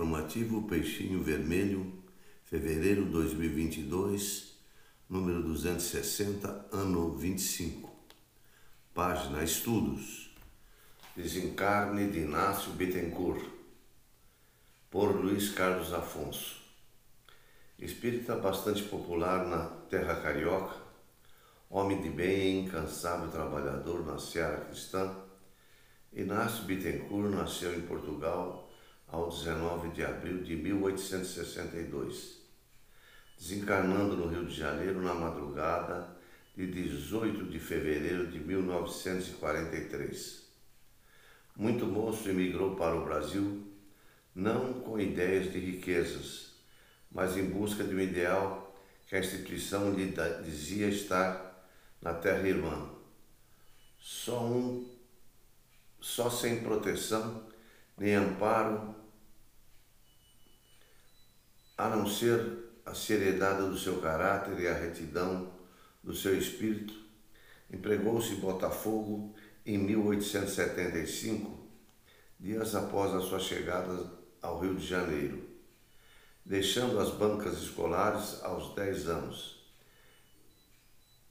Informativo Peixinho Vermelho, fevereiro 2022, número 260, ano 25. Página Estudos. Desencarne de Inácio Bittencourt. Por Luiz Carlos Afonso. Espírita bastante popular na terra carioca, homem de bem e incansável trabalhador na seara cristã, Inácio Bittencourt nasceu em Portugal ao 19 de abril de 1862, desencarnando no Rio de Janeiro na madrugada de 18 de fevereiro de 1943. Muito moço emigrou para o Brasil, não com ideias de riquezas, mas em busca de um ideal que a instituição lhe dizia estar na terra irmã. Só um, só sem proteção nem amparo a não ser a seriedade do seu caráter e a retidão do seu espírito, empregou-se em Botafogo em 1875, dias após a sua chegada ao Rio de Janeiro, deixando as bancas escolares aos 10 anos.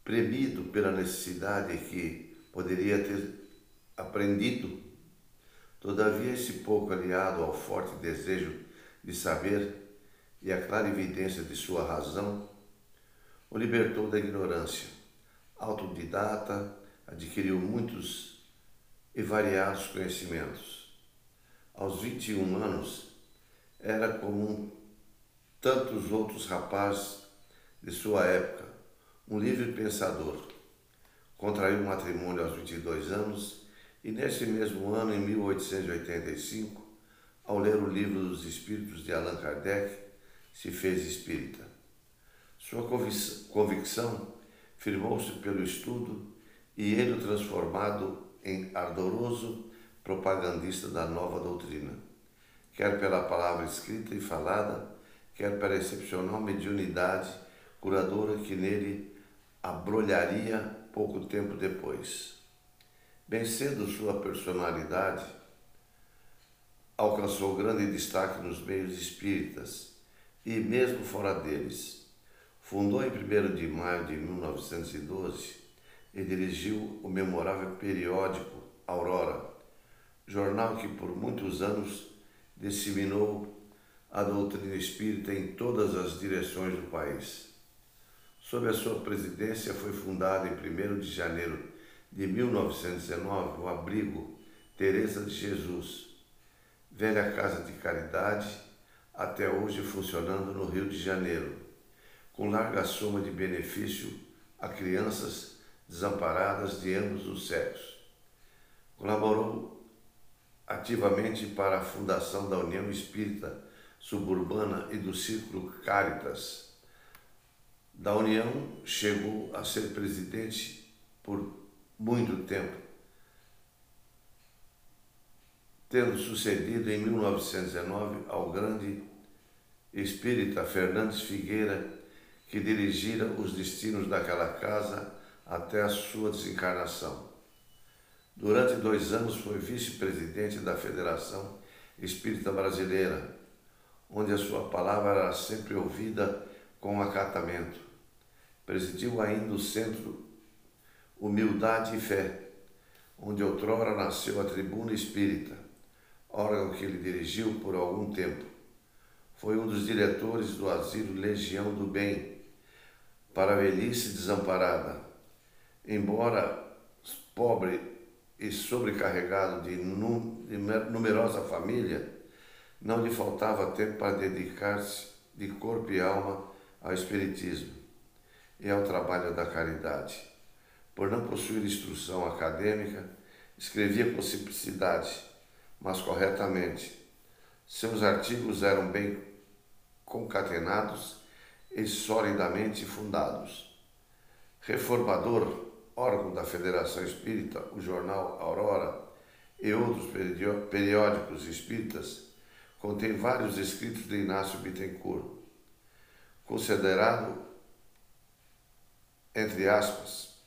Premido pela necessidade que poderia ter aprendido, todavia esse pouco aliado ao forte desejo de saber e a clara evidência de sua razão, o libertou da ignorância. Autodidata, adquiriu muitos e variados conhecimentos. Aos 21 anos, era como tantos outros rapazes de sua época, um livre pensador. Contraiu matrimônio aos 22 anos e, nesse mesmo ano, em 1885, ao ler o livro dos Espíritos de Allan Kardec, se fez espírita. Sua convicção firmou-se pelo estudo e ele transformado em ardoroso propagandista da nova doutrina, quer pela palavra escrita e falada, quer pela excepcional mediunidade curadora que nele abrolharia pouco tempo depois. Bem cedo sua personalidade alcançou grande destaque nos meios espíritas e mesmo fora deles. Fundou em 1 de maio de 1912 e dirigiu o memorável periódico Aurora, jornal que por muitos anos disseminou a doutrina espírita em todas as direções do país. Sob a sua presidência foi fundado em 1 de janeiro de 1919 o abrigo Teresa de Jesus, velha casa de caridade até hoje funcionando no Rio de Janeiro, com larga soma de benefício a crianças desamparadas de ambos os sexos. Colaborou ativamente para a fundação da União Espírita Suburbana e do Círculo Caritas. Da União chegou a ser presidente por muito tempo, tendo sucedido em 1919 ao grande espírita Fernandes Figueira, que dirigira os destinos daquela casa até a sua desencarnação. Durante dois anos foi vice-presidente da Federação Espírita Brasileira, onde a sua palavra era sempre ouvida com acatamento. Presidiu ainda o Centro Humildade e Fé, onde outrora nasceu a Tribuna Espírita, órgão que ele dirigiu por algum tempo foi um dos diretores do asilo Legião do Bem para a velhice desamparada. Embora pobre e sobrecarregado de, numerosa família, não lhe faltava tempo para dedicar-se de corpo e alma ao Espiritismo e ao trabalho da caridade. Por não possuir instrução acadêmica, escrevia com simplicidade, mas corretamente. Seus artigos eram bem concatenados e solidamente fundados. Reformador, órgão da Federação Espírita, o jornal Aurora e outros periódicos espíritas, contém vários escritos de Inácio Bittencourt, considerado, entre aspas,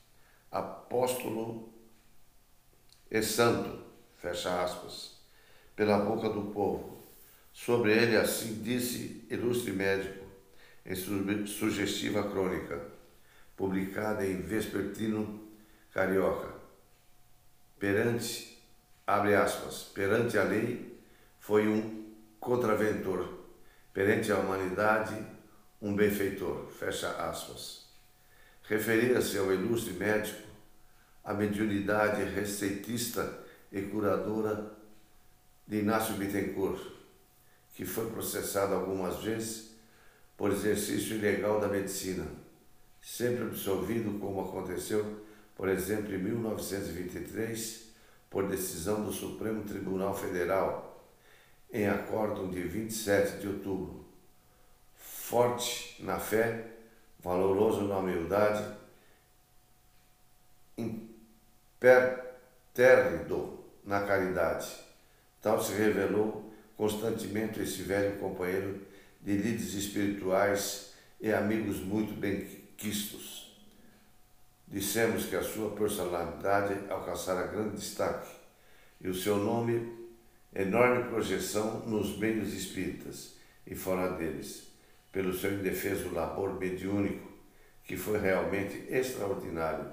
apóstolo e santo, fecha aspas, pela boca do povo Sobre ele, assim disse ilustre médico, em sugestiva crônica, publicada em Vespertino Carioca. Perante, abre aspas, perante a lei, foi um contraventor, perante a humanidade, um benfeitor, fecha aspas. Referia-se ao ilustre médico a mediunidade receitista e curadora de Inácio Bittencourt, que foi processado algumas vezes por exercício ilegal da medicina, sempre absolvido como aconteceu, por exemplo, em 1923, por decisão do Supremo Tribunal Federal, em acórdão de 27 de outubro. Forte na fé, valoroso na humildade, impertérrido na caridade. Tal se revelou constantemente esse velho companheiro de líderes espirituais e amigos muito bem-quistos. Dissemos que a sua personalidade alcançara grande destaque e o seu nome enorme projeção nos meios espíritas e fora deles, pelo seu indefeso labor mediúnico, que foi realmente extraordinário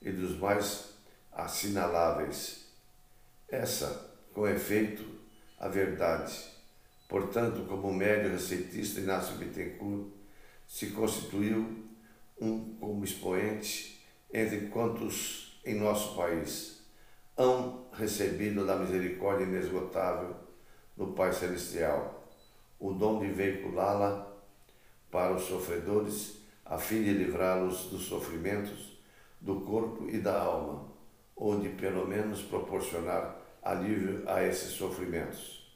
e dos mais assinaláveis. Essa, com efeito, a verdade. Portanto, como médio receitista, Inácio Bittencourt se constituiu um como expoente entre quantos em nosso país hão recebido da misericórdia inesgotável do Pai Celestial o dom de veiculá-la para os sofredores, a fim de livrá-los dos sofrimentos do corpo e da alma, ou de pelo menos proporcionar alívio a esses sofrimentos.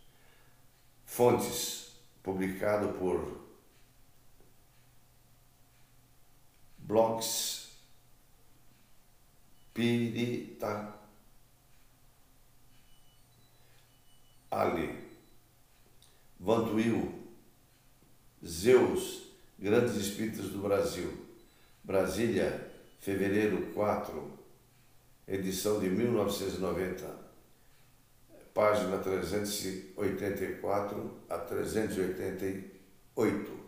Fontes, publicado por blogs Pirita Ali, Vantuil, Zeus, Grandes Espíritos do Brasil, Brasília, fevereiro 4, edição de 1990 página 384 a 388.